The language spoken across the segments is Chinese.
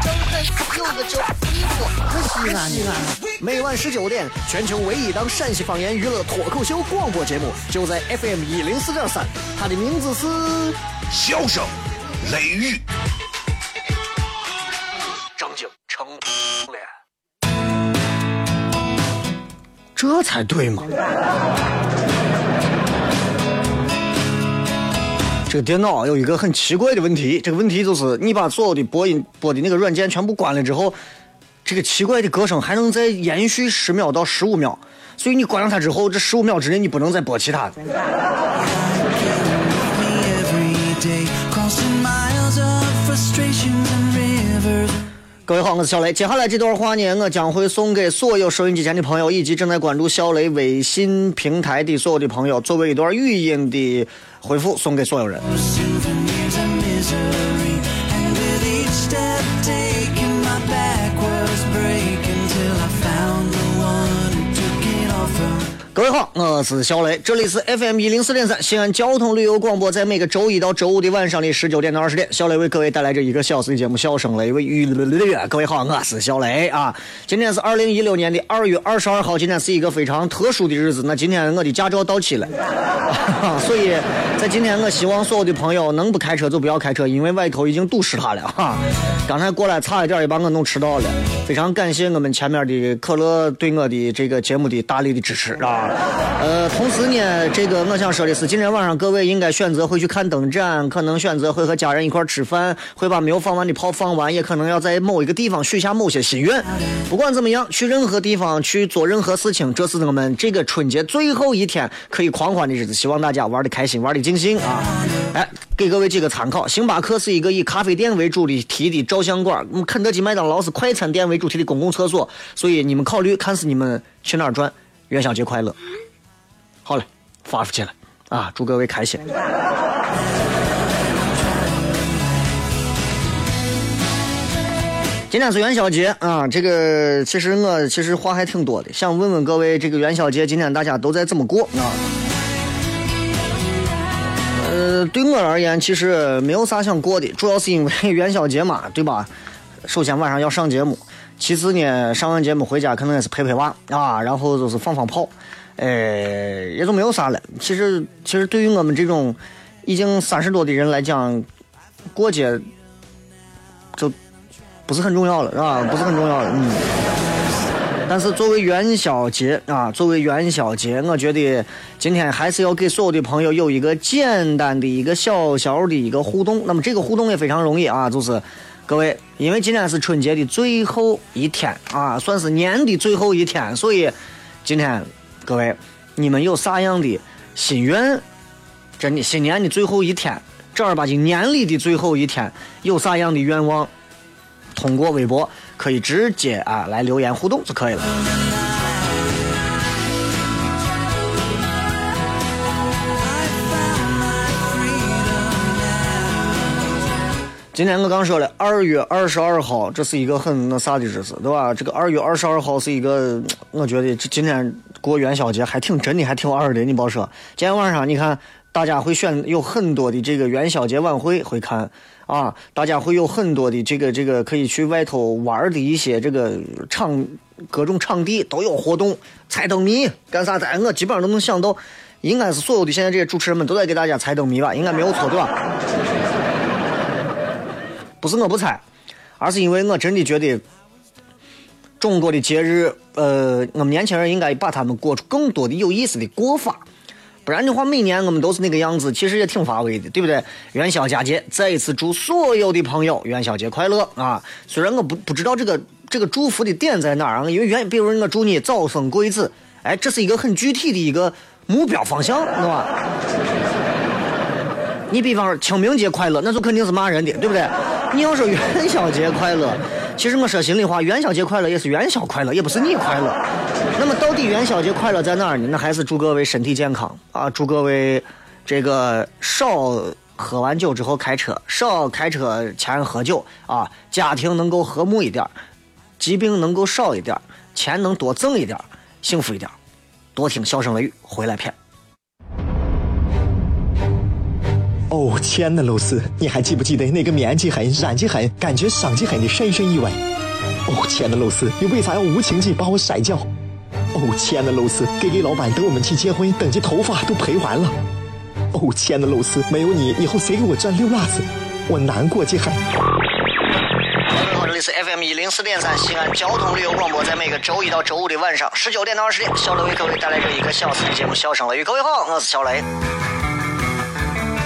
张开有个叫衣服，西安西安。每晚十九点，全球唯一档陕西方言娱乐脱口秀广播节目，就在 FM 一零四点三。它的名字是《笑声雷雨》。张景成了，这才对嘛！这个电脑有一个很奇怪的问题，这个问题就是你把所有的播音播的那个软件全部关了之后，这个奇怪的歌声还能再延续十秒到十五秒，所以你关了它之后，这十五秒之内你不能再播其他的。各位好，我是小雷。接下来这段话呢，我将会送给所有收音机前的朋友，以及正在关注小雷微信平台的所有的朋友，作为一段语音的回复，送给所有人。各位好，我是小雷，这里是 FM 一零四点三西安交通旅游广播，在每个周一到周五的晚上的十九点到二十点，小雷为各位带来这一个小时的节目《笑声雷为娱乐》。各位好，我是小雷啊。今天是二零一六年的二月二十二号，今天是一个非常特殊的日子。那今天我的驾照到期了，所以在今天我希望所有的朋友能不开车就不要开车，因为外头已经堵死他了哈。刚才过来差一点也把我弄迟到了，非常感谢我们前面的可乐对我的这个节目的大力的支持啊。呃，同时呢，这个我想说的是，今天晚上各位应该选择会去看灯展，可能选择会和家人一块吃饭，会把没有放完的炮放完，也可能要在某一个地方许下某些心愿。不管怎么样，去任何地方去做任何事情，这是我们这个春节最后一天可以狂欢的日子，希望大家玩的开心，玩的尽兴啊！哎，给各位几个参考，星巴克是一个以咖啡店为主的题的照相馆，肯德基、麦当劳是快餐店为主题的公共厕所，所以你们考虑看是你们去哪儿转。元宵节快乐！好了，发出去了啊！祝各位开心。今天是元宵节啊！这个其实我其实话还挺多的，想问问各位，这个元宵节今天大家都在怎么过啊？呃，对我而言，其实没有啥想过的，主要是因为元宵节嘛，对吧？首先晚上要上节目，其次呢，上完节目回家可能也是陪陪娃啊，然后就是放放炮，哎，也就没有啥了。其实，其实对于我们这种已经三十多的人来讲，过节就不是很重要了，是吧？不是很重要了，嗯。但是作为元宵节啊，作为元宵节，我觉得今天还是要给所有的朋友有一个简单的一个小小的一个互动。那么这个互动也非常容易啊，就是各位，因为今天是春节的最后一天啊，算是年的最后一天，所以今天各位，你们有啥样的心愿？真的，新年的最后一天，正儿八经年里的最后一天，有啥样的愿望？通过微博可以直接啊来留言互动就可以了。今天我刚说了，二月二十二号，这是一个很那啥的日子，对吧？这个二月二十二号是一个，我觉得这今天过元宵节还挺真的，还挺二的。你别说，今天晚上你看，大家会选有很多的这个元宵节晚会会看啊，大家会有很多的这个这个可以去外头玩的一些这个场各种场地都有活动，猜灯谜干啥的，我基本上都能想到，应该是所有的现在这些主持人们都在给大家猜灯谜吧，应该没有错，对吧？不是我不猜，而是因为我真的觉得中国的节日，呃，我们年轻人应该把他们过出更多的有意思的过法，不然的话，每年我们都是那个样子，其实也挺乏味的，对不对？元宵佳节，再一次祝所有的朋友元宵节快乐啊！虽然我不不知道这个这个祝福的点在哪儿啊，因为元，比如我祝你早生贵子，哎，这是一个很具体的一个目标方向，是吧？你比方说清明节快乐，那就肯定是骂人的，对不对？你要说元宵节快乐，其实我说心里话，元宵节快乐也是元宵快乐，也不是你快乐。那么到底元宵节快乐在哪儿呢？那还是祝各位身体健康啊！祝各位这个少喝完酒之后开车，少开车前喝酒啊！家庭能够和睦一点，疾病能够少一点，钱能多挣一点，幸福一点。多听笑声雷雨，回来片。哦，亲爱的露丝，你还记不记得那个面积狠、染技狠、感觉伤及狠的深深意外？哦，亲爱的露丝，你为啥要无情地把我甩掉？哦，亲爱的露丝，G G 老板等我们去结婚，等级头发都赔完了。哦，亲爱的露丝，没有你，以后谁给我赚六辣子？我难过极狠。各位好，这里是 FM 一零四点三西安交通旅游广播，在每个周一到周五的晚上十九点到二十点，小雷为各位带来这一个小时的节目《笑声雷雨》。各位好，我是小雷。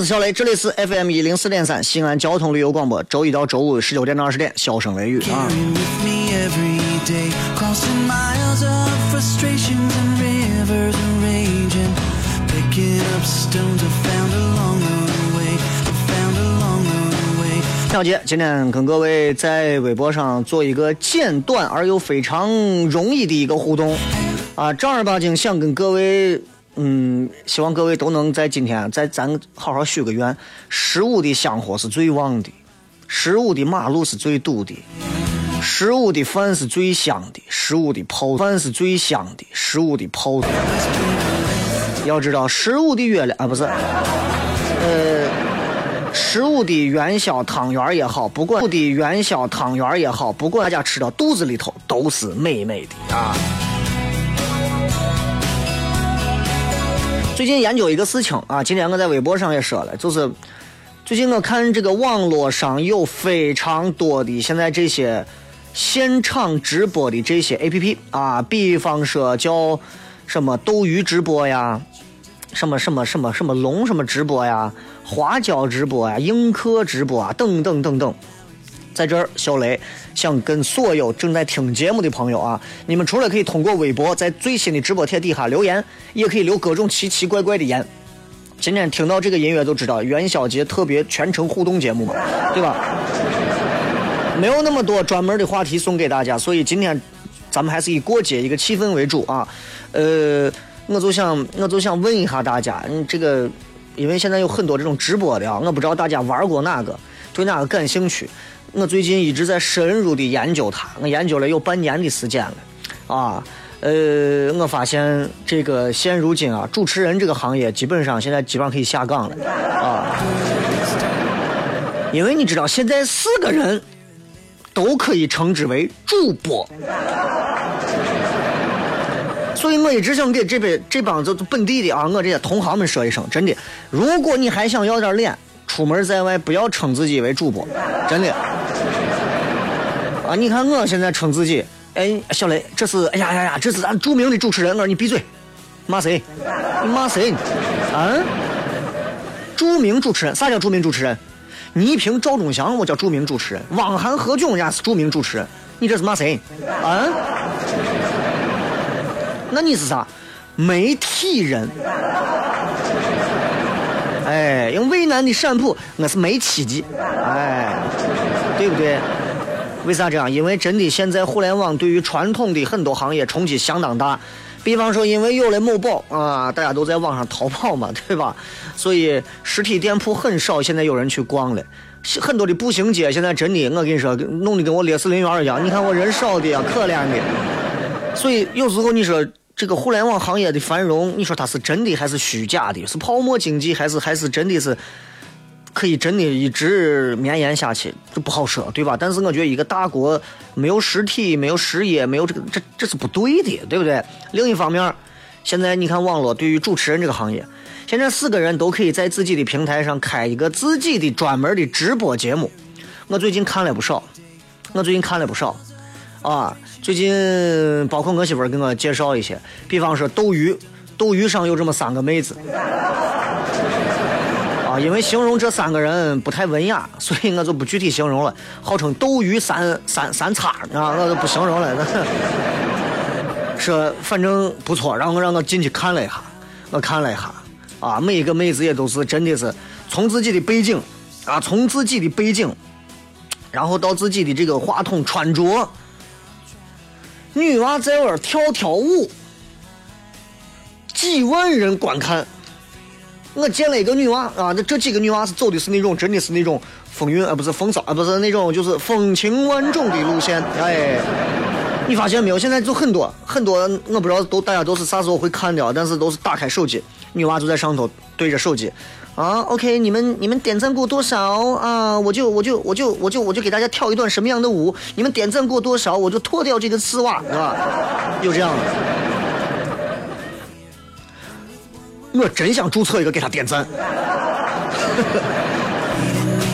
是小雷，这里是 FM 一零四点三西安交通旅游广播，周一到周五十九点到二十点，笑声雷雨啊。小杰，今天跟各位在微博上做一个简短而又非常容易的一个互动啊，正儿八经想跟各位，嗯，希望各位都能在今天在咱好好许个愿，十五的香火是最旺的，十五的马路是最堵的。十五的饭是最香的，十五的泡饭是最香的，十五的泡。要知道，十五的月亮啊，不是，呃，十五的元宵汤圆也好，不管的元宵汤圆也好，不管大家吃到肚子里头都是美美的啊。最近研究一个事情啊，今天我在微博上也说了，就是最近我看这个网络上有非常多的现在这些现场直播的这些 A P P 啊，比方说叫什么斗鱼直播呀，什么什么什么什么龙什么直播呀，花椒直播呀，映客直播啊，等等等等。在这儿，小雷想跟所有正在听节目的朋友啊，你们除了可以通过微博在最新的直播帖底下留言，也可以留各种奇奇怪怪的言。今天听到这个音乐都知道元宵节特别全程互动节目嘛，对吧？没有那么多专门的话题送给大家，所以今天咱们还是以过节一个气氛为主啊。呃，我就想我就想问一下大家，嗯，这个因为现在有很多这种直播的啊，我不知道大家玩过哪个，对哪个感兴趣。我最近一直在深入的研究它，我研究了有半年的时间了，啊，呃，我发现这个现如今啊，主持人这个行业基本上现在基本上可以下岗了，啊，因为你知道现在四个人都可以称之为主播，所以我一直想给这边这帮就本地的啊，我这些同行们说一声，真的，如果你还想要点脸，出门在外不要称自己为主播，真的。啊，你看我现在称自己，哎，小雷，这是，哎呀呀呀，这是咱著名的主持人。我说你闭嘴，骂谁？你骂谁？啊？著名主持人，啥叫著名主持人？倪萍、赵忠祥，我叫著名主持人；汪涵、何炅，人家是著名主持人。你这是骂谁？啊？那你是啥？媒体人。哎，用渭南的陕普，我是煤气的，哎，对不对？为啥这样？因为真的现在互联网对于传统的很多行业冲击相当大。比方说，因为有了某宝啊，大家都在网上淘宝嘛，对吧？所以实体店铺很少，现在有人去逛了。很多的步行街现在真的，我跟你说，弄得跟我烈士陵园一样。你看我人少的呀，可怜的。所以有时候你说这个互联网行业的繁荣，你说它是真的还是虚假的？是泡沫经济还是还是真的是？可以真的一直绵延下去，这不好说，对吧？但是我觉得一个大国没有实体、没有事业、没有这个，这这是不对的，对不对？另一方面，现在你看网络对于主持人这个行业，现在四个人都可以在自己的平台上开一个自己的专门的直播节目。我最近看了不少，我最近看了不少，啊，最近包括我媳妇儿给我介绍一些，比方说斗鱼，斗鱼上有这么三个妹子。啊，因为形容这三个人不太文雅，所以我就不具体形容了。号称斗鱼三三三叉，啊，我就不形容了。说反正不错，然后让我进去看了一下，我看了一下，啊，每一个妹子也都是真的是从自己的背景，啊，从自己的背景，然后到自己的这个话筒穿着，女娃在那跳跳舞，几万人观看。我见了一个女娃啊，那这几个女娃是走的是那种，真的是那种风韵啊，不是风骚啊，不是那种就是风情万种的路线。哎，你发现没有？现在就很多很多，我不知道都大家都是啥时候会看的，但是都是打开手机，女娃就在上头对着手机啊。OK，你们你们点赞过多少啊？我就我就我就我就我就给大家跳一段什么样的舞？你们点赞过多少，我就脱掉这个丝袜，是吧？有这样的。我真想注册一个给他点赞，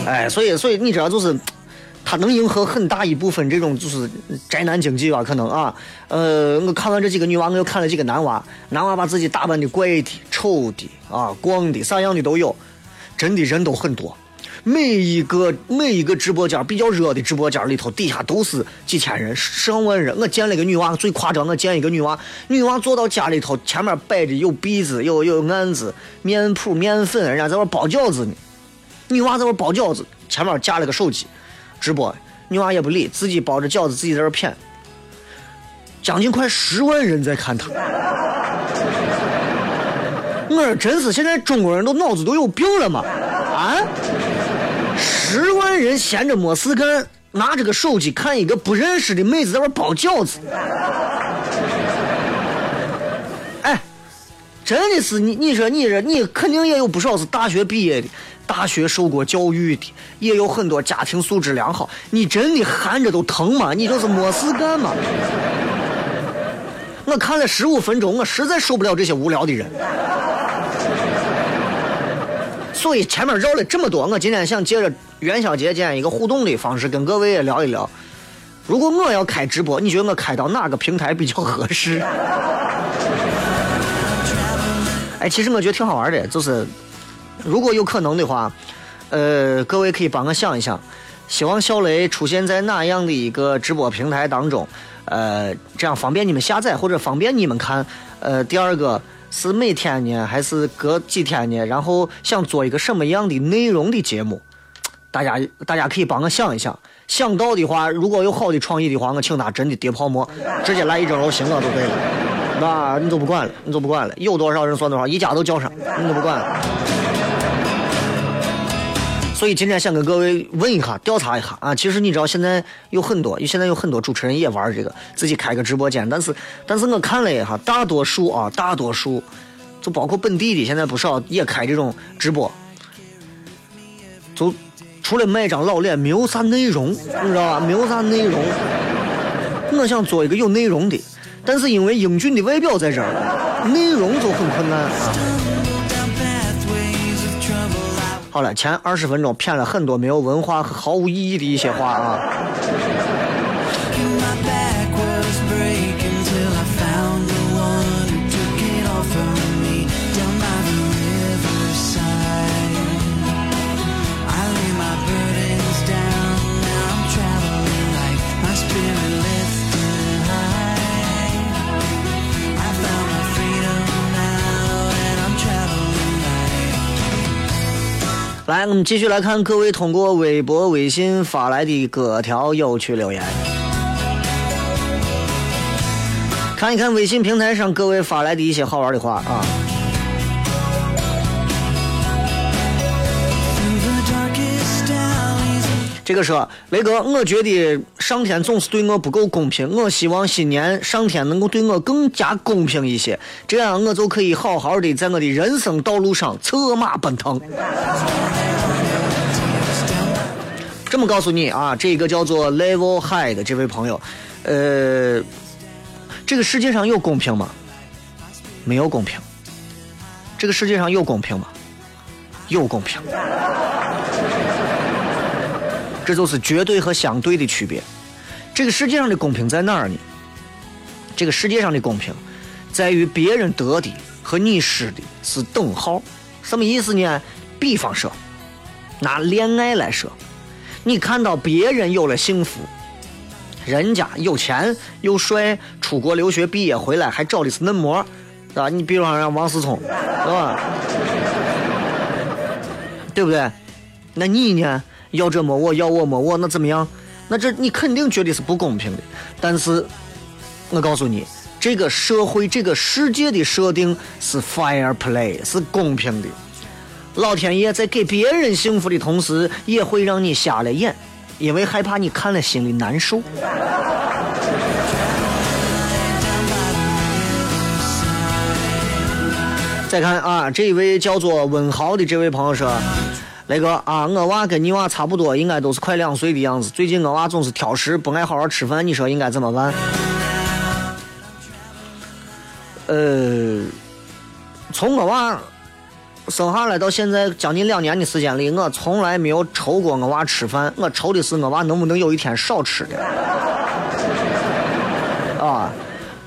哎，所以所以你知道就是，他能迎合很大一部分这种就是宅男经济吧？可能啊，呃，我看完这几个女娃，我又看了几个男娃，男娃把自己打扮的怪的、丑的啊、光的，啥样的都有，真的人都很多。每一个每一个直播间比较热的直播间里头，底下都是几千人、上万人。我见了个女娃，最夸张，我见一个女娃，女娃坐到家里头，前面摆着有篦子、有有案子、面铺、面粉，人家在那包饺子呢。女娃在那包饺子，前面架了个手机直播，女娃也不理，自己包着饺子，自己在那谝。将近快十万人在看她。我说真是，现在中国人都脑子都有病了吗？啊？十万人闲着没事干，拿着个手机看一个不认识的妹子在那包饺子。哎，真的是你，你说你这你肯定也有不少是大学毕业的，大学受过教育的，也有很多家庭素质良好。你真的含着都疼吗？你就是没事干吗？我看了十五分钟，我实在受不了这些无聊的人。所以前面绕了这么多，我今天想借着元宵节这样一个互动的方式，跟各位也聊一聊。如果我要开直播，你觉得我开到哪个平台比较合适？哎，其实我觉得挺好玩的，就是如果有可能的话，呃，各位可以帮我想一想，希望小雷出现在哪样的一个直播平台当中，呃，这样方便你们下载或者方便你们看。呃，第二个。是每天呢，还是隔几天呢？然后想做一个什么样的内容的节目？大家大家可以帮我想一想。想到的话，如果有好的创意的话，我请他真的叠泡沫，直接来一整楼行了都对了。那你就不管了，你就不管了，有多少人算多少，一家都叫上，你就不管了。所以今天想跟各位问一下，调查一下啊！其实你知道现在有很多，现在有很多主持人也玩这个，自己开个直播间。但是，但是我看了一下，大多数啊，大多数，就包括本地的，现在不少也开这种直播，就除了卖张老脸，没有啥内容，你知道吧？没有啥内容。我想做一个有内容的，但是因为英俊的外表在这儿，内容就很困难啊。好了，前二十分钟骗了很多没有文化和毫无意义的一些话啊。来，我们继续来看各位通过微博、微信发来的各条有趣留言。看一看微信平台上各位发来的一些好玩的话啊。这个说雷哥，我觉得上天总是对我不够公平，我希望新年上天能够对我更加公平一些，这样我就可以好好的在我的人生道路上策马奔腾。这么告诉你啊，这个叫做 Level High 的这位朋友，呃，这个世界上有公平吗？没有公平。这个世界上有公平吗？有公平。这就是绝对和相对的区别。这个世界上的公平在哪儿呢？这个世界上的公平，在于别人得的和你失的是等号。什么意思呢？比方说，拿恋爱来说，你看到别人有了幸福，人家有钱又帅，出国留学毕业回来还找的是嫩模，是吧？你比方说王思聪，是吧？对不对？那你呢？要这么我，要我么我，那怎么样？那这你肯定觉得是不公平的。但是，我告诉你，这个社会、这个世界的设定是 fair play，是公平的。老天爷在给别人幸福的同时，也会让你瞎了眼，因为害怕你看了心里难受。再看啊，这一位叫做温豪的这位朋友说：“雷哥啊，我娃跟你娃差不多，应该都是快两岁的样子。最近我娃总是挑食，不爱好好吃饭，你说应该怎么办？”呃，从我娃生下来到现在将近两年的时间里，我从来没有愁过我娃吃饭，我愁的是我娃能不能有一天少吃点。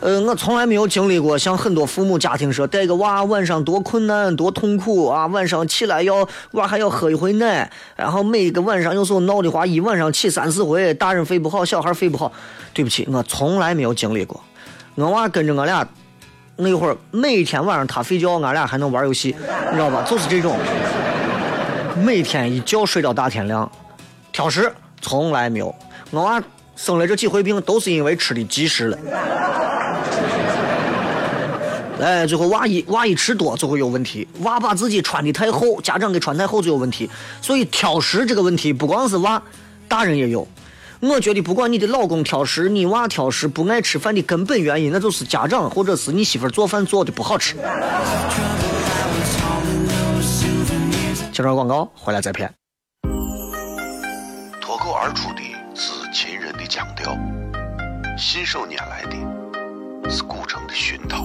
呃，我从来没有经历过像很多父母家庭说带个娃晚上多困难多痛苦啊，晚上起来要娃还要喝一回奶，然后每个晚上有时候闹的话一晚上起三四回，大人睡不好，小孩睡不好。对不起，我从来没有经历过。我娃跟着我俩那会儿，每天晚上他睡觉，俺俩还能玩游戏，你知道吧？就是这种，每天一觉睡到大天亮，挑食从来没有。我娃生了这几回病，都是因为吃的及时了。哎，最后娃一娃一吃多就会有问题，娃把自己穿的太厚，家长给穿太厚就有问题。所以挑食这个问题不光是娃，大人也有。我觉得不管你的老公挑食，你娃挑食，不爱吃饭的根本原因，那就是家长或者是你媳妇做饭做的不好吃。接绍广告，回来再骗。脱口而出的是秦人的腔调，信手拈来的是古城的熏陶，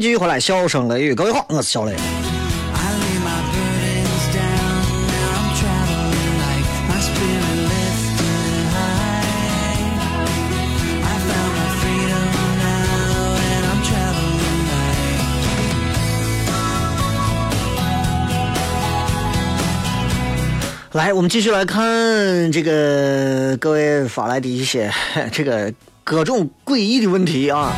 继续回来，笑声雷雨，各位好，我是小雷。来，我们继续来看这个各位发来的一些，这个各种诡异的问题啊，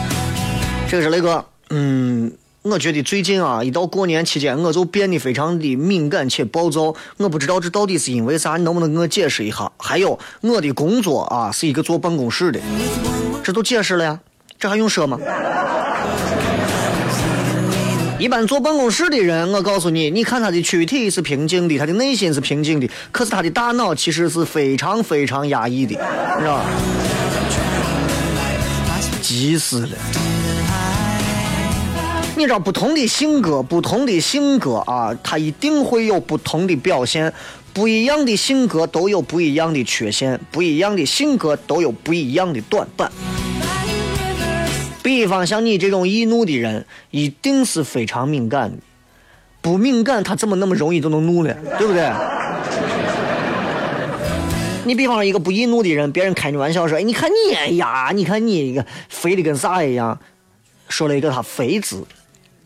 这个是雷哥。嗯，我觉得最近啊，一到过年期间，我就变得非常的敏感且暴躁。我不知道这到底是因为啥，你能不能给我解释一下？还有，我的工作啊，是一个坐办公室的，这都解释了呀，这还用说吗？一般坐办公室的人，我告诉你，你看他的躯体是平静的，他的内心是平静的，可是他的大脑其实是非常非常压抑的，是吧？急死了！你知道，不同的性格，不同的性格啊，他一定会有不同的表现。不一样的性格都有不一样的缺陷，不一样的性格都有不一样的短板。比方像你这种易怒的人，一定是非常敏感的。不敏感，他怎么那么容易就能怒呢？对不对？你比方说一个不易怒的人，别人开你玩笑说：“哎，你看你哎呀，你看你一个肥的跟啥一样。”说了一个他肥字。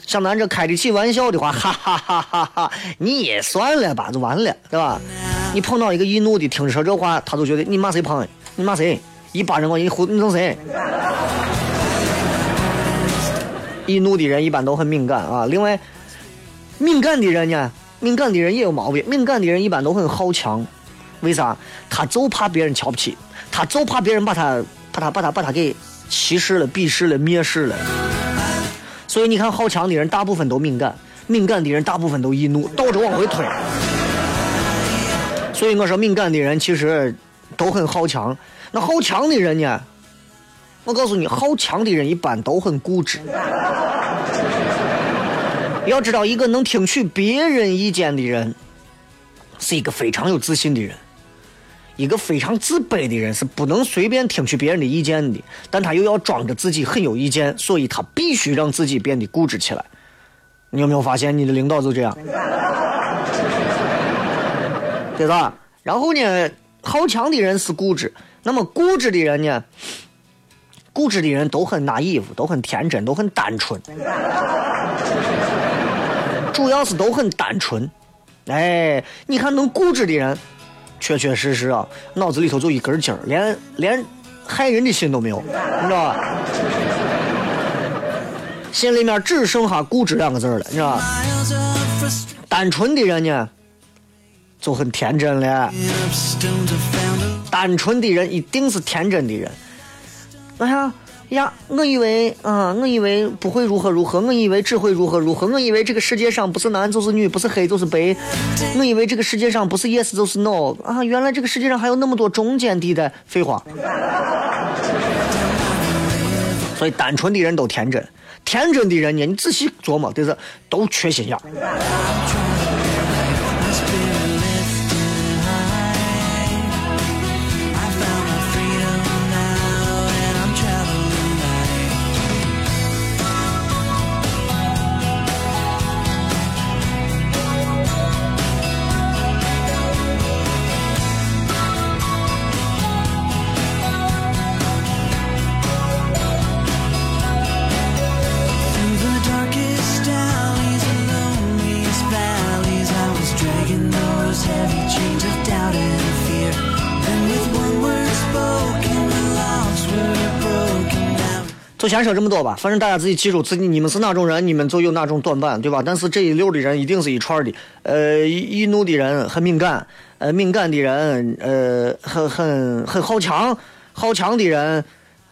像咱这开得起玩笑的话，哈哈哈哈哈！你也算了吧，就完了，对吧？你碰到一个易怒的，听着说这话，他就觉得你骂谁胖？你骂谁？一巴掌过去，你呼你弄谁？易怒的人一般都很敏感啊。另外，敏感的人呢，敏感的人也有毛病。敏感的人一般都很好强，为啥？他就怕别人瞧不起，他就怕别人把他、把他、把他、把他给歧视了、鄙视了、蔑视了。所以你看，好强的人大部分都敏感，敏感的人大部分都易怒，倒着往回推。所以我说，敏感的人其实都很好强。那好强的人呢？我告诉你，好强的人一般都很固执。要知道，一个能听取别人意见的人，是一个非常有自信的人；一个非常自卑的人是不能随便听取别人的意见的。但他又要装着自己很有意见，所以他必须让自己变得固执起来。你有没有发现，你的领导就这样？对吧？然后呢，好强的人是固执，那么固执的人呢？固执的人都很拿衣服，都很天真，都很单纯，主要是都很单纯。哎，你看能固执的人，确确实实啊，脑子里头就一根筋儿，连连害人的心都没有，你知道吧？心里面只剩下固执两个字了，你知道吧？单纯的人呢，就很天真了。单纯的人一定是天真的人。哎呀呀！我以为啊，我以为不会如何如何，我以为只会如何如何，我以为这个世界上不是男就是女，不是黑就是白，我以为这个世界上不是 yes 就是 no 啊！原来这个世界上还有那么多中间地带，废话。所以单纯的人都天真，天真的人呢，你仔细琢磨，就是都缺心眼就先说这么多吧，反正大家自己记住，自己你们是哪种人，你们就有哪种短板，对吧？但是这一溜的人一定是一串的，呃，易易怒的人很敏感，呃，敏感的人，呃，很很很好强，好强的人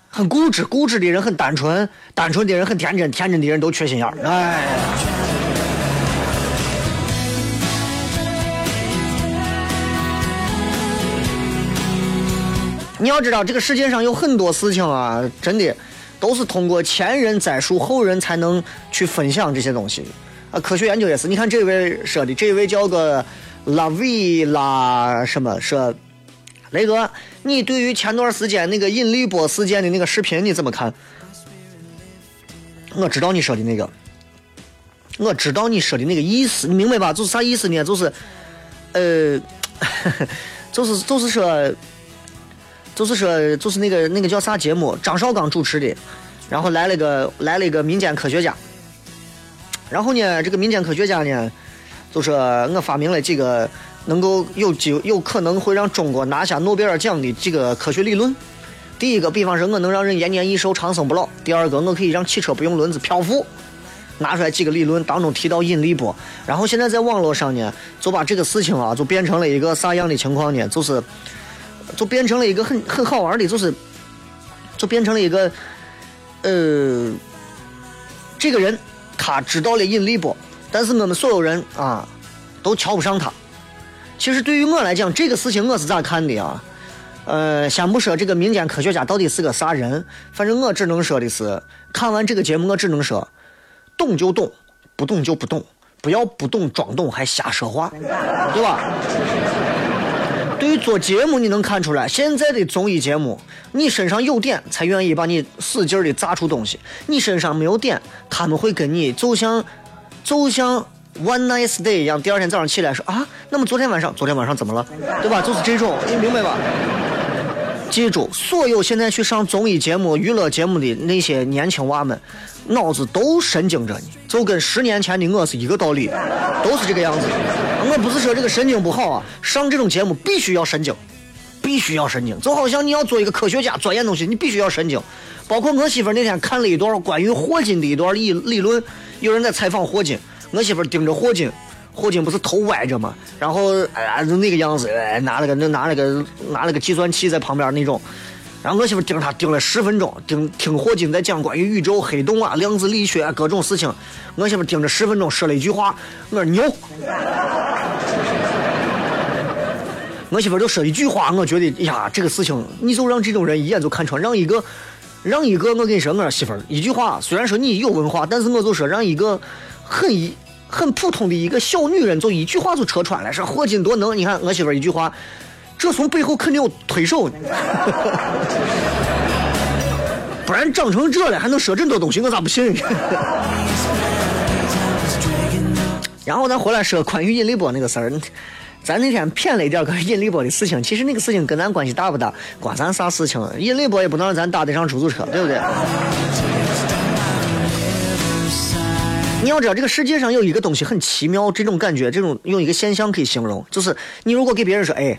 很固执，固执的人很单纯，单纯的人很天真，天真的人都缺心眼儿，哎。你要知道，这个世界上有很多事情啊，真的都是通过前人栽树，后人才能去分享这些东西。啊，科学研究也是。你看这位说的，这位叫个拉维拉什么说，雷哥，你对于前段时间那个引力波事件的那个视频你怎么看？我知道你说的那个，我知道你说的那个意思，你明白吧？就是啥意思呢？就是，呃，就是就是说。就是说，就是那个那个叫啥节目，张绍刚主持的，然后来了个来了一个民间科学家，然后呢，这个民间科学家呢，就说我发明了几个能够有机有可能会让中国拿下诺贝尔奖的这个科学理论。第一个，比方说我能让人延年益寿、长生不老；第二个，我可以让汽车不用轮子漂浮。拿出来几个理论，当中提到引力波，然后现在在网络上呢，就把这个事情啊，就变成了一个啥样的情况呢？就是，就变成了一个很很好玩的，就是，就变成了一个，呃，这个人他知道了引力波，但是我们所有人啊，都瞧不上他。其实对于我来讲，这个事情我是咋看的啊？呃，先不说这个民间科学家到底是个啥人，反正我只能说的是，看完这个节目，我只能说。懂就懂，不懂就不懂，不要不懂装懂还瞎说话，对吧？对于做节目，你能看出来，现在的综艺节目，你身上有点才愿意把你使劲的砸出东西，你身上没有点，他们会跟你就像，就像 one nice day 一样，第二天早上起来说啊，那么昨天晚上昨天晚上怎么了，对吧？就是这种，你明白吧？记住，所有现在去上综艺节目、娱乐节目的那些年轻娃们。脑子都神经着呢，就跟十年前的我是一个道理，都是这个样子。我不是说这个神经不好啊，上这种节目必须要神经，必须要神经。就好像你要做一个科学家，钻研东西，你必须要神经。包括我媳妇那天看了一段关于霍金的一段理理论，有人在采访霍金，我媳妇盯着霍金，霍金不是头歪着吗？然后哎呀，就那个样子，哎，拿了个那拿了个拿了个计算器在旁边那种。然后我媳妇盯着他盯了十分钟，盯听霍金在讲关于宇宙黑洞啊、量子力学啊各种事情。我媳妇盯着十分钟，说了一句话：“我说牛。”我媳妇就说一句话，我觉得呀，这个事情你就让这种人一眼就看穿，让一个让一个我跟你说，我媳妇一句话，虽然说你有文化，但是我就说让一个很一很普通的一个小女人，就一句话就戳穿了，说霍金多能。你看我媳妇一句话。这从背后肯定有推手，不然长成这了还能说这么多东西，我咋不信？然后咱回来说关于引力波那个事儿，咱那天骗了一点个引力波的事情，其实那个事情跟咱关系大不大？关咱啥事情？引力波也不能让咱搭得上出租车，对不对？你要知道，这个世界上有一个东西很奇妙，这种感觉，这种用一个现象可以形容，就是你如果给别人说，哎。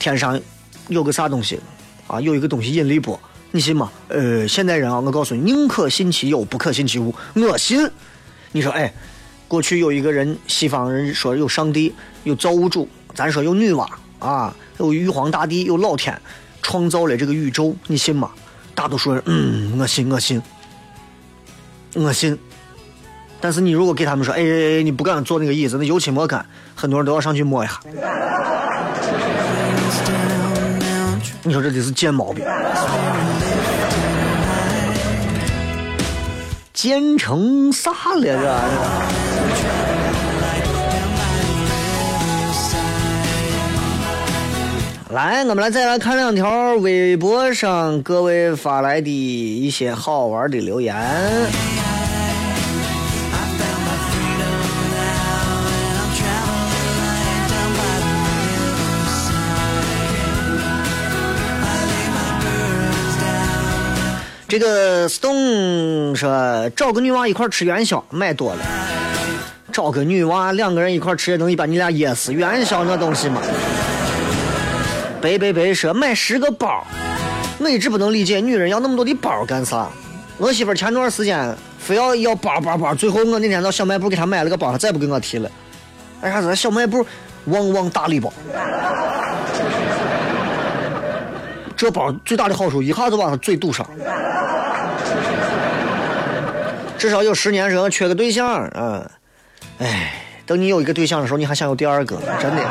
天上有个啥东西啊？有一个东西引力波，你信吗？呃，现代人啊，我告诉你，宁可信其有，不可信其无。我信。你说，哎，过去有一个人，西方人说有上帝，有造物主，咱说有女娲啊，有玉皇大帝，有老天创造了这个宇宙，你信吗？大多数人，嗯，我信，我信，我信。但是你如果给他们说，哎，你不敢坐那个椅子，那油漆莫干，很多人都要上去摸一下。你说这得是贱毛病，贱成啥了这？来，我们来再来看两条微博上各位发来的一些好玩的留言。这个 Stone 说找个女娃一块吃元宵，买多了。找个女娃两个人一块吃也能把你俩噎死。元宵那东西嘛。白白白说买十个包，我一直不能理解女人要那么多的包干啥。我媳妇前段时间非要要包包包，最后我那天到小卖部给她买了个包，她再不给我提了。为啥子？小卖部旺旺大礼包。这包最大的好处，一下子把他嘴堵上。至少有十年，人缺个对象，嗯，哎，等你有一个对象的时候，你还想有第二个？真的。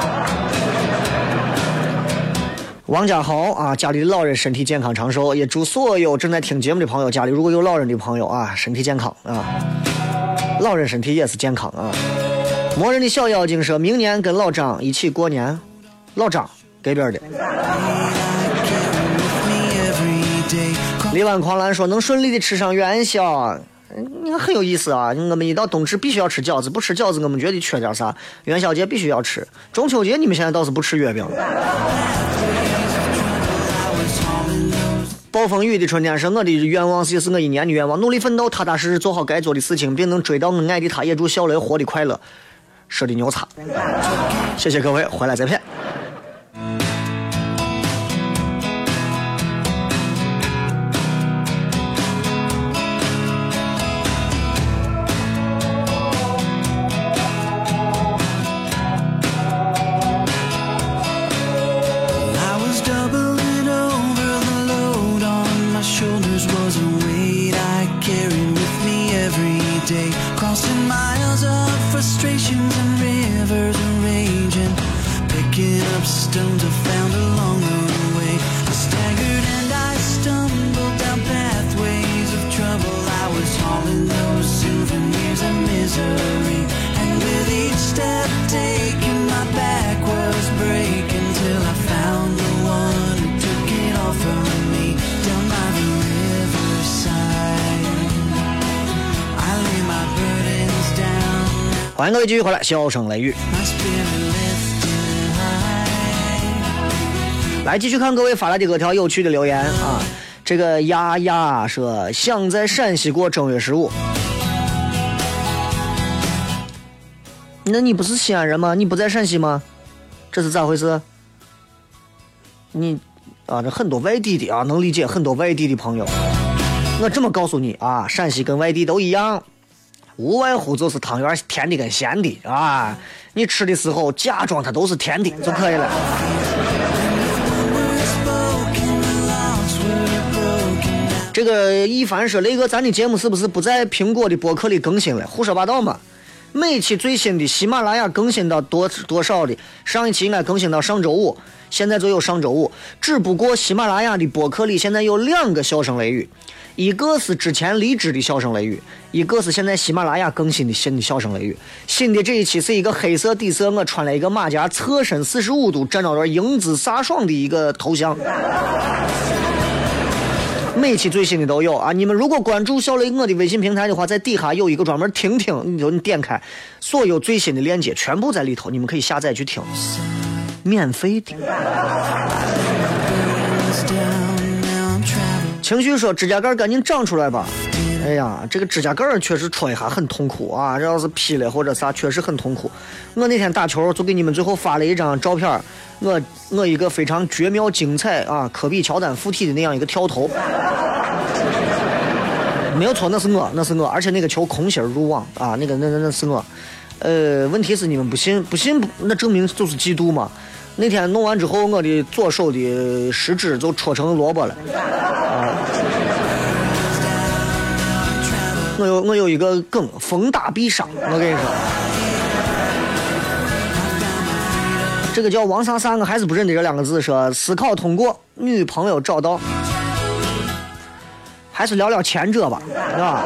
王家豪啊，家里的老人身体健康长寿，也祝所有正在听节目的朋友，家里如果有老人的朋友啊，身体健康啊，老人身体也是健康啊。魔人的小妖精说，明年跟老张一起过年，老张这边的。力挽狂澜说，能顺利的吃上元宵。你看很有意思啊！我们一到冬至必须要吃饺子，不吃饺子我们觉得缺点啥。元宵节必须要吃，中秋节你们现在倒是不吃月饼了。暴风雨的春天是我的愿望，也是我一年的愿望。努力奋斗，踏踏实实做好该做的事情，并能追到我爱的他。也祝小雷活得快乐。说的牛叉。谢谢各位，回来再骗。迎各位继续回来，笑声雷雨。来继续看各位发来的各条有趣的留言啊。这个丫丫说想在陕西过正月十五，那你不是西安人吗？你不在陕西吗？这是咋回事？你啊，这很多外地的啊，能理解很多外地的朋友。我这么告诉你啊，陕西跟外地都一样，无外乎就是汤圆甜的跟咸的啊。你吃的时候假装它都是甜的就可以了。这个一凡说：“雷哥，咱的节目是不是不在苹果的博客里更新了？胡说八道嘛！每期最新的喜马拉雅更新到多多少的？上一期应该更新到上周五，现在就有上周五。只不过喜马拉雅的博客里现在有两个笑声雷雨，一个是之前离职的笑声雷雨，一个是现在喜马拉雅更新的新的笑声雷雨。新的这一期是一个黑色底色，我穿了一个马甲，侧身四十五度站到这英姿飒爽的一个头像。”每期最新的都有啊！你们如果关注小雷我的微信平台的话，在底下有一个专门听听，你就你点开，所有最新的链接全部在里头，你们可以下载去听，免费的。情绪说指甲盖赶紧长出来吧。哎呀，这个指甲盖确实戳一下很痛苦啊！这要是劈了或者啥，确实很痛苦。我那天打球就给你们最后发了一张照片儿，我我一个非常绝妙精彩啊，科比乔丹附体的那样一个跳投。没有错，那是我，那是我，而且那个球空心入网啊，那个那那那是我。呃，问题是你们不信，不信那证明就是嫉妒嘛。那天弄完之后，我的左手的食指就戳成萝卜了。我有我有一个梗，逢打必杀。我跟你说，这个叫王啥啥，我还是不认得这两个字。说思考通过，女朋友找到，还是聊聊前者吧，是吧？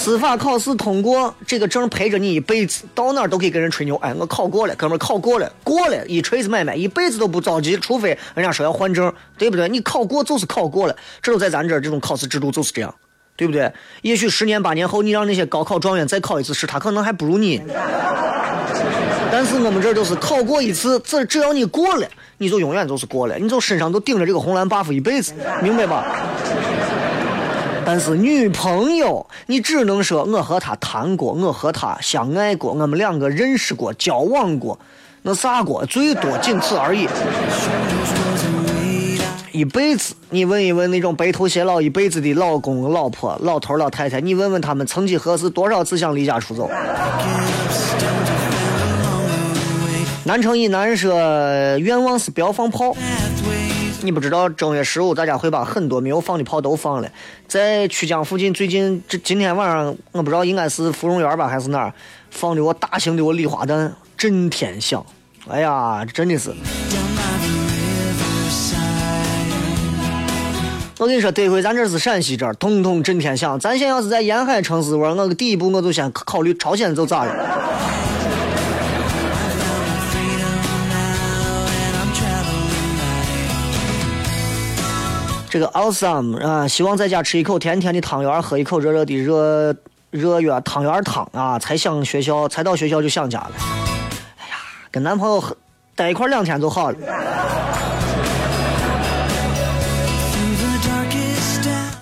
司法考试通过，这个证陪着你一辈子，到哪都可以跟人吹牛。哎，我考过了，哥们儿考过了，过了，一锤子买卖，一辈子都不着急，除非人家说要换证，对不对？你考过就是考过了，这都在咱这儿，这种考试制度就是这样，对不对？也许十年八年后，你让那些高考状元再考一次试，他可能还不如你。但是我们这儿都是考过一次，只只要你过了，你就永远都是过了，你就身上都顶着这个红蓝 buff 一辈子，明白吧？但是女朋友，你只能说我和她谈过，我和她相爱过，我们两个认识过、交往过，那啥过，最多仅此而已。一辈子，你问一问那种白头偕老一辈子的老公、老婆、老头、老太太，你问问他们，曾几何时多少次想离家出走？南城以南说，愿望是不要放炮。你不知道正月十五大家会把很多没有放的炮都放了，在曲江附近最近这今天晚上我不知道应该是芙蓉园吧还是哪儿放的我大型的我礼花弹震天响，哎呀真的是，我跟你说得亏咱这是陕西这儿，通通震天响，咱现在要是在沿海城市玩，我第一步我就先考虑朝鲜就咋了。这个 awesome 啊，希望在家吃一口甜甜的汤圆，喝一口热热的热热月汤圆汤啊，才想学校，才到学校就想家了。哎呀，跟男朋友待一块两天就好了。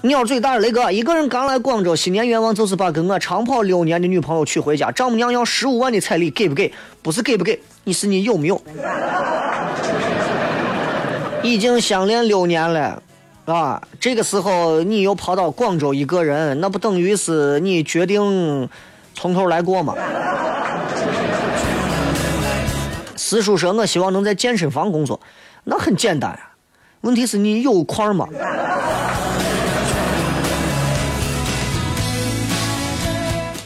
鸟最大雷哥，一个人刚来广州，新年愿望就是把跟我长跑六年的女朋友娶回家。丈母娘要十五万的彩礼，给不给？不是给不给，你是你有没有？已经相恋六年了，啊，这个时候你又跑到广州一个人，那不等于是你决定从头来过吗？师叔说，我希望能在健身房工作，那很简单呀。问题是你有块吗？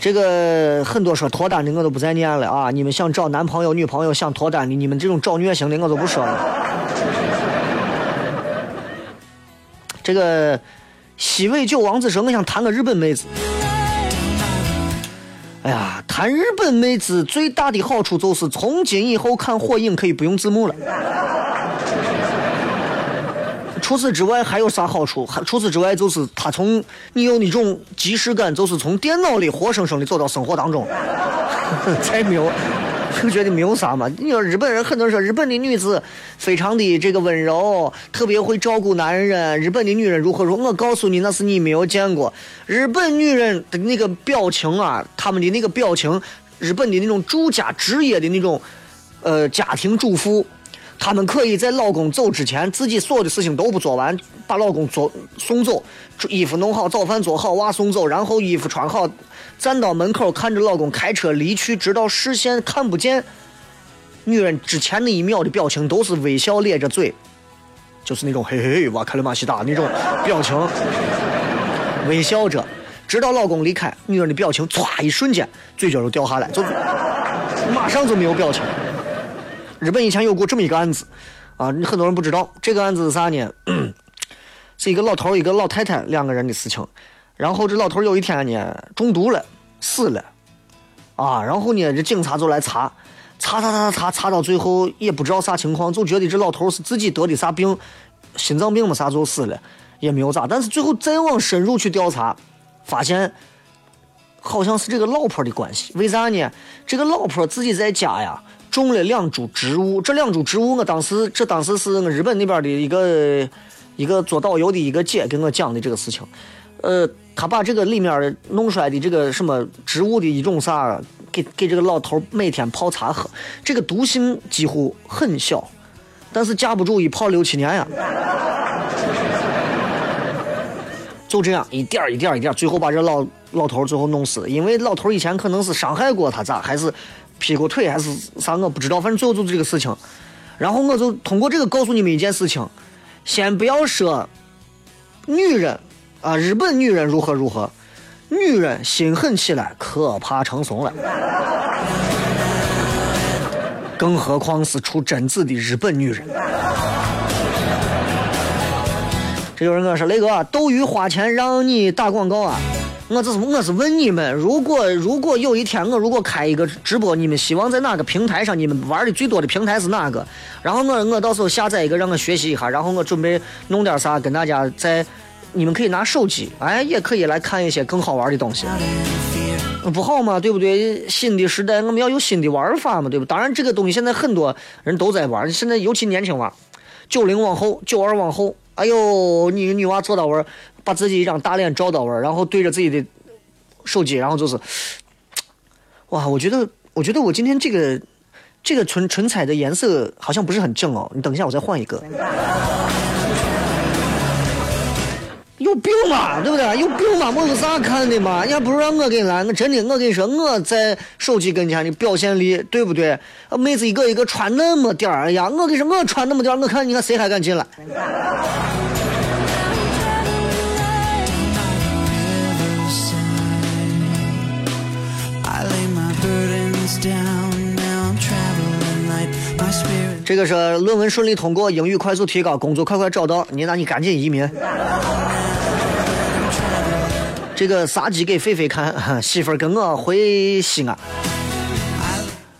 这个很多说脱单的我都不再念了啊！你们想找男朋友、女朋友想脱单的，你们这种找虐型的我都不说了。这个西尾九王子说：“我想谈个日本妹子。”哎呀，谈日本妹子最大的好处就是从今以后看火影可以不用字幕了。除此之外还有啥好处？还除此之外就是他从你有那种即视感，就是从电脑里活生生的走到生活当中，才没有，就觉得没有啥嘛。你说日本人很多人说日本的女子非常的这个温柔，特别会照顾男人。日本的女人如何如何？我告诉你，那是你没有见过日本女人的那个表情啊，他们的那个表情，日本的那种住家职业的那种，呃，家庭主妇。他们可以在老公走之前，自己所有的事情都不做完，把老公做送走，衣服弄好，早饭做好，娃送走，然后衣服穿好，站到门口看着老公开车离去，直到视线看不见。女人之前那一秒的表情都是微笑咧着嘴，就是那种嘿嘿嘿哇开了马西达那种表情，微笑着，直到老公离开，女人的表情歘一瞬间嘴角就掉下来，就马上就没有表情。日本以前有过这么一个案子，啊，很多人不知道这个案子是啥呢？是一个老头一个老太太两个人的事情。然后这老头有一天呢中毒了，死了，啊，然后呢这警察就来查，查查查查查查到最后也不知道啥情况，就觉得这老头是自己得的啥病，心脏病么啥就死了，也没有咋。但是最后再往深入去调查，发现好像是这个老婆的关系。为啥呢？这个老婆自己在家呀。种了两株植物，这两株植物我当时这当时是日本那边的一个一个做导游的一个姐跟我讲的这个事情，呃，他把这个里面弄出来的这个什么植物的一种啥，给给这个老头每天泡茶喝，这个毒性几乎很小，但是架不住一泡六七年呀，就这样一点一点一点，最后把这老老头最后弄死，因为老头以前可能是伤害过他咋还是。劈过腿还是啥？我不知道，反正最后就是这个事情。然后我就通过这个告诉你们一件事情：先不要说女人啊，日本女人如何如何，女人心狠起来可怕成怂了。更何况是出贞子的日本女人。这有人跟我说：“雷哥，斗鱼花钱让你打广告啊？”我这是我是问你们，如果如果有一天我如果开一个直播，你们希望在哪个平台上？你们玩的最多的平台是哪个？然后我我到时候下载一个让我学习一下，然后我准备弄点啥跟大家在，你们可以拿手机，哎，也可以来看一些更好玩的东西，不好吗？对不对？新的时代我们要有新的玩法嘛，对不？当然这个东西现在很多人都在玩，现在尤其年轻娃，九零往后，九二往后，哎呦，你女娃坐到玩。把自己一张大脸照到玩然后对着自己的手机，然后就是，哇！我觉得，我觉得我今天这个这个唇唇彩的颜色好像不是很正哦。你等一下，我再换一个。有病吧？对不对？有病吧？我有啥看的嘛？你还不如让我给你来。我真的，我跟你说，我在手机跟前的表现力，对不对？妹子一个一个穿那么点儿，哎呀，我跟你说，我穿那么点儿，我看你看谁还敢进来？这个是论文顺利通过，英语快速提高，工作快快找到。你那你赶紧移民。这个杀鸡给菲菲看，媳妇儿跟我回西安。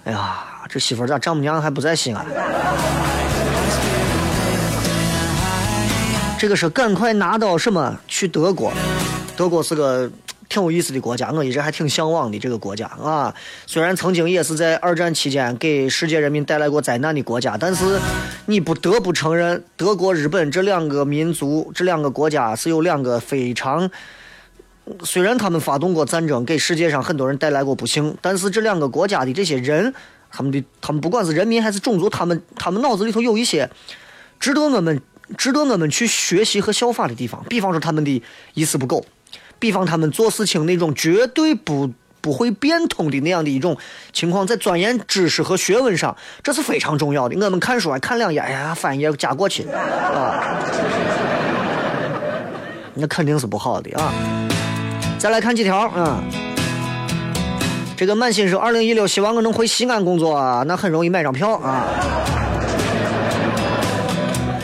哎呀，这媳妇儿咋丈母娘还不在西安？这个是赶快拿到什么去德国？德国是个。挺有意思的国家，我一直还挺向往的这个国家啊。虽然曾经也是在二战期间给世界人民带来过灾难的国家，但是你不得不承认，德国、日本这两个民族、这两个国家是有两个非常。虽然他们发动过战争，给世界上很多人带来过不幸，但是这两个国家的这些人，他们的他们不管是人民还是种族，他们他们脑子里头有一些值得我们值得我们去学习和效法的地方。比方说他们的一丝不苟，比方他们做事情那种绝对不不会变通的那样的一种情况，在钻研知识和学问上，这是非常重要的。我们看书啊看两页，哎呀，翻页加过去啊，那肯定是不好的啊。再来看几条啊，这个满心说，二零一六希望我能回西安工作，啊那很容易买张票啊。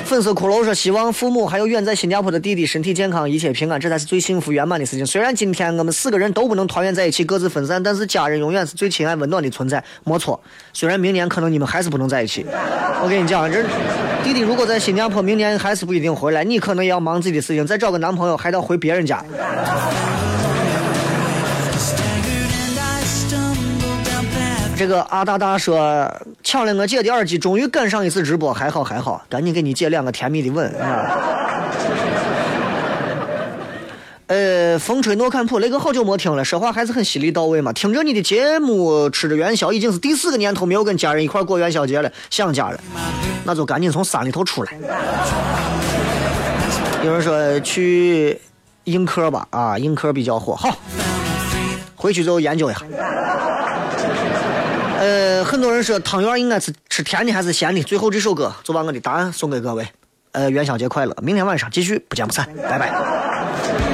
粉色骷髅说，希望父母还有远在新加坡的弟弟身体健康，一切平安，这才是最幸福圆满的事情。虽然今天我们四个人都不能团圆在一起，各自分散，但是家人永远是最亲爱温暖的存在，没错。虽然明年可能你们还是不能在一起，我跟你讲，这弟弟如果在新加坡，明年还是不一定回来，你可能也要忙自己的事情，再找个男朋友，还得回别人家。这个阿大大说抢了我姐的耳机，终于赶上一次直播，还好还好，赶紧给你姐两个甜蜜的吻啊！呃，风吹诺坎普雷哥好久没听了，说话还是很犀利到位嘛。听着你的节目，吃着元宵，已经是第四个年头没有跟家人一块过元宵节了，想家了，那就赶紧从山里头出来。有人说去映客吧，啊，映客比较火，好，回去之后研究一下。呃，很多人说汤圆应该是吃甜的还是咸的？最后这首歌就把我的答案送给各位。呃，元宵节快乐！明天晚上继续不见不散，拜拜。